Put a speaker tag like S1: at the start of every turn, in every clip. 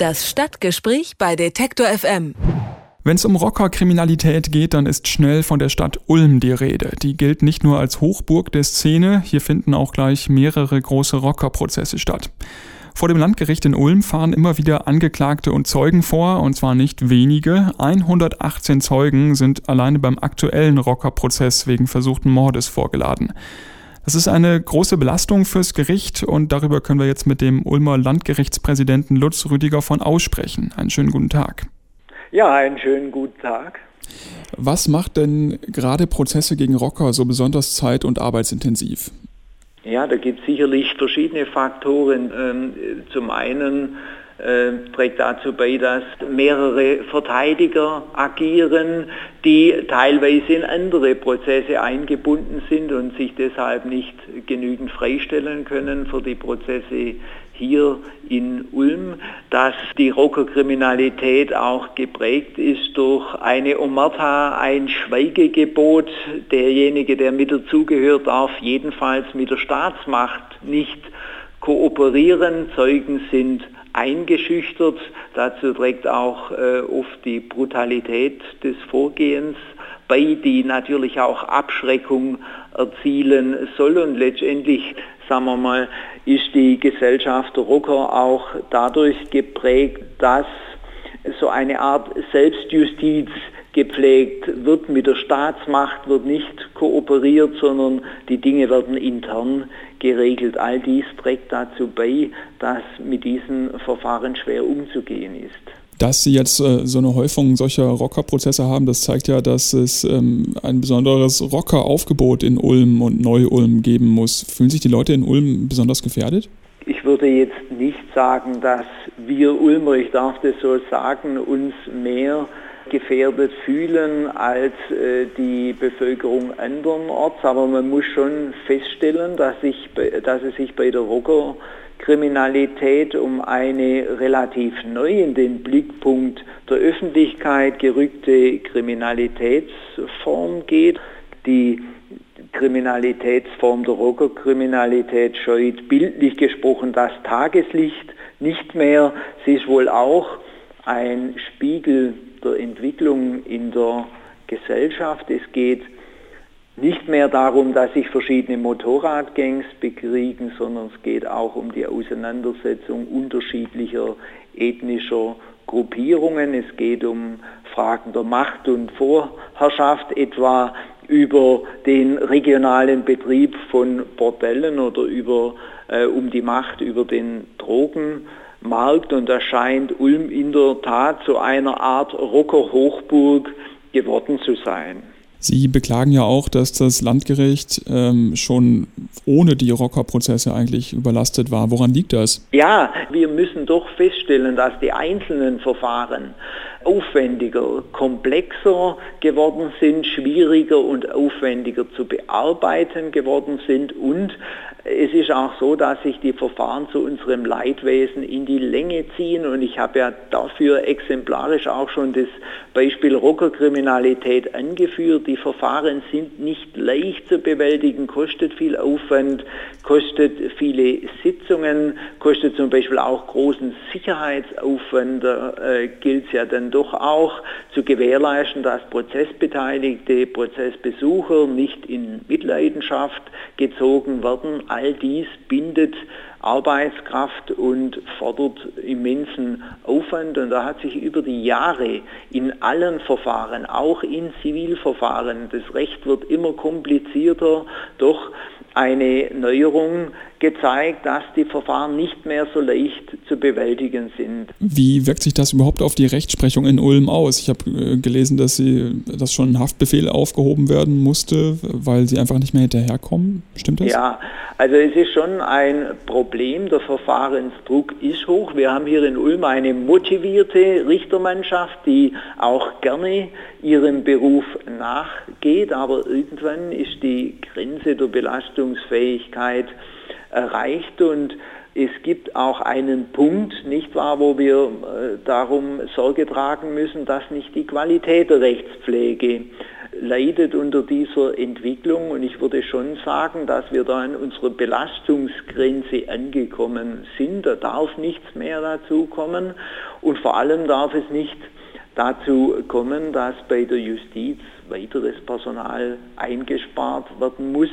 S1: Das Stadtgespräch bei Detektor FM.
S2: Wenn es um Rockerkriminalität geht, dann ist schnell von der Stadt Ulm die Rede. Die gilt nicht nur als Hochburg der Szene, hier finden auch gleich mehrere große Rockerprozesse statt. Vor dem Landgericht in Ulm fahren immer wieder Angeklagte und Zeugen vor, und zwar nicht wenige. 118 Zeugen sind alleine beim aktuellen Rockerprozess wegen versuchten Mordes vorgeladen. Das ist eine große Belastung fürs Gericht und darüber können wir jetzt mit dem Ulmer Landgerichtspräsidenten Lutz Rüdiger von aussprechen. Einen schönen guten Tag.
S3: Ja, einen schönen guten Tag.
S2: Was macht denn gerade Prozesse gegen Rocker so besonders zeit- und arbeitsintensiv?
S3: Ja, da gibt es sicherlich verschiedene Faktoren. Ähm, zum einen trägt dazu bei, dass mehrere Verteidiger agieren, die teilweise in andere Prozesse eingebunden sind und sich deshalb nicht genügend freistellen können für die Prozesse hier in Ulm, dass die Rockerkriminalität auch geprägt ist durch eine Omerta, ein Schweigegebot. Derjenige, der mit dazugehört, darf jedenfalls mit der Staatsmacht nicht kooperieren. Zeugen sind eingeschüchtert. Dazu trägt auch äh, oft die Brutalität des Vorgehens bei, die natürlich auch Abschreckung erzielen soll. Und letztendlich, sagen wir mal, ist die Gesellschaft der Rocker auch dadurch geprägt, dass so eine Art Selbstjustiz gepflegt wird. Mit der Staatsmacht wird nicht kooperiert, sondern die Dinge werden intern geregelt. All dies trägt dazu bei, dass mit diesen Verfahren schwer umzugehen ist.
S2: Dass Sie jetzt äh, so eine Häufung solcher Rockerprozesse haben, das zeigt ja, dass es ähm, ein besonderes Rockeraufgebot in Ulm und Neu-Ulm geben muss. Fühlen sich die Leute in Ulm besonders gefährdet?
S3: Ich würde jetzt nicht sagen, dass wir Ulmer, ich darf das so sagen, uns mehr gefährdet fühlen als äh, die Bevölkerung andernorts. Aber man muss schon feststellen, dass, ich, dass es sich bei der Rockerkriminalität um eine relativ neu in den Blickpunkt der Öffentlichkeit gerückte Kriminalitätsform geht. Die Kriminalitätsform der Rockerkriminalität scheut bildlich gesprochen das Tageslicht nicht mehr. Sie ist wohl auch ein Spiegel der Entwicklung in der Gesellschaft. Es geht nicht mehr darum, dass sich verschiedene Motorradgangs bekriegen, sondern es geht auch um die Auseinandersetzung unterschiedlicher ethnischer Gruppierungen. Es geht um Fragen der Macht und Vorherrschaft, etwa über den regionalen Betrieb von Bordellen oder über, äh, um die Macht über den Drogen. Markt und da scheint Ulm in der Tat zu einer Art Rocker-Hochburg geworden zu sein.
S2: Sie beklagen ja auch, dass das Landgericht ähm, schon ohne die Rockerprozesse eigentlich überlastet war. Woran liegt das?
S3: Ja, wir müssen doch feststellen, dass die einzelnen Verfahren aufwendiger, komplexer geworden sind, schwieriger und aufwendiger zu bearbeiten geworden sind und es ist auch so, dass sich die Verfahren zu unserem Leidwesen in die Länge ziehen und ich habe ja dafür exemplarisch auch schon das Beispiel Rockerkriminalität angeführt. Die Verfahren sind nicht leicht zu bewältigen, kostet viel Aufwand, kostet viele Sitzungen, kostet zum Beispiel auch großen Sicherheitsaufwand. Äh, gilt es ja dann doch auch zu gewährleisten, dass Prozessbeteiligte, Prozessbesucher nicht in Mitleidenschaft gezogen werden. All dies bindet Arbeitskraft und fordert immensen Aufwand. Und da hat sich über die Jahre in allen Verfahren, auch in Zivilverfahren, das Recht wird immer komplizierter, doch eine Neuerung gezeigt, dass die Verfahren nicht mehr so leicht zu bewältigen sind.
S2: Wie wirkt sich das überhaupt auf die Rechtsprechung in Ulm aus? Ich habe äh, gelesen, dass sie, dass schon ein Haftbefehl aufgehoben werden musste, weil sie einfach nicht mehr hinterherkommen. Stimmt das?
S3: Ja, also es ist schon ein Problem. Der Verfahrensdruck ist hoch. Wir haben hier in Ulm eine motivierte Richtermannschaft, die auch gerne ihrem Beruf nachgeht, aber irgendwann ist die Grenze der Belastungsfähigkeit erreicht und es gibt auch einen Punkt, nicht wahr, wo wir äh, darum Sorge tragen müssen, dass nicht die Qualität der Rechtspflege leidet unter dieser Entwicklung. Und ich würde schon sagen, dass wir da an unserer Belastungsgrenze angekommen sind. Da darf nichts mehr dazu kommen. Und vor allem darf es nicht dazu kommen, dass bei der Justiz weiteres Personal eingespart werden muss,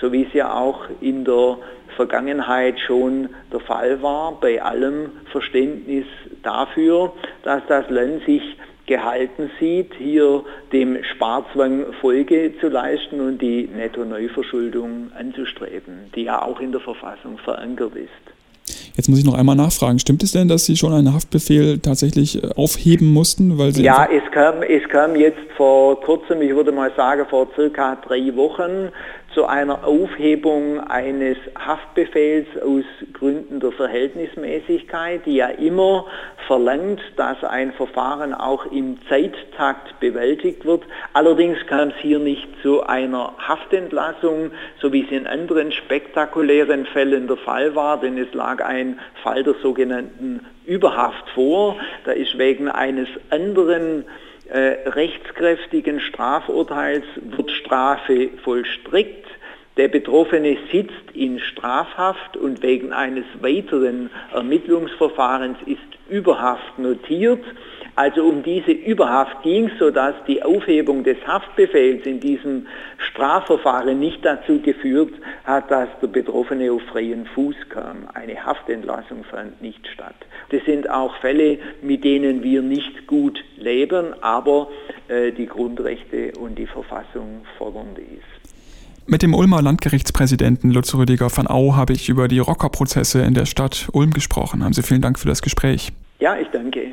S3: so wie es ja auch in der Vergangenheit schon der Fall war, bei allem Verständnis dafür, dass das Land sich gehalten sieht, hier dem Sparzwang Folge zu leisten und die Netto-Neuverschuldung anzustreben, die ja auch in der Verfassung verankert ist.
S2: Jetzt muss ich noch einmal nachfragen. Stimmt es denn, dass Sie schon einen Haftbefehl tatsächlich äh, aufheben mussten?
S3: Weil Sie ja, es kam, es kam jetzt vor kurzem, ich würde mal sagen vor circa drei Wochen, zu einer Aufhebung eines Haftbefehls aus Gründen der Verhältnismäßigkeit, die ja immer verlangt, dass ein Verfahren auch im Zeittakt bewältigt wird. Allerdings kam es hier nicht zu einer Haftentlassung, so wie es in anderen spektakulären Fällen der Fall war, denn es lag Fall der sogenannten Überhaft vor. Da ist wegen eines anderen äh, rechtskräftigen Strafurteils wird Strafe vollstreckt. Der Betroffene sitzt in Strafhaft und wegen eines weiteren Ermittlungsverfahrens ist Überhaft notiert. Also um diese Überhaft ging es, sodass die Aufhebung des Haftbefehls in diesem Strafverfahren nicht dazu geführt hat, dass der Betroffene auf freien Fuß kam. Eine Haftentlassung fand nicht statt. Das sind auch Fälle, mit denen wir nicht gut leben, aber äh, die Grundrechte und die Verfassung fordern dies.
S2: Mit dem Ulmer Landgerichtspräsidenten Lutz Rüdiger van Au habe ich über die Rockerprozesse in der Stadt Ulm gesprochen. Haben Sie vielen Dank für das Gespräch.
S3: Ja, ich danke.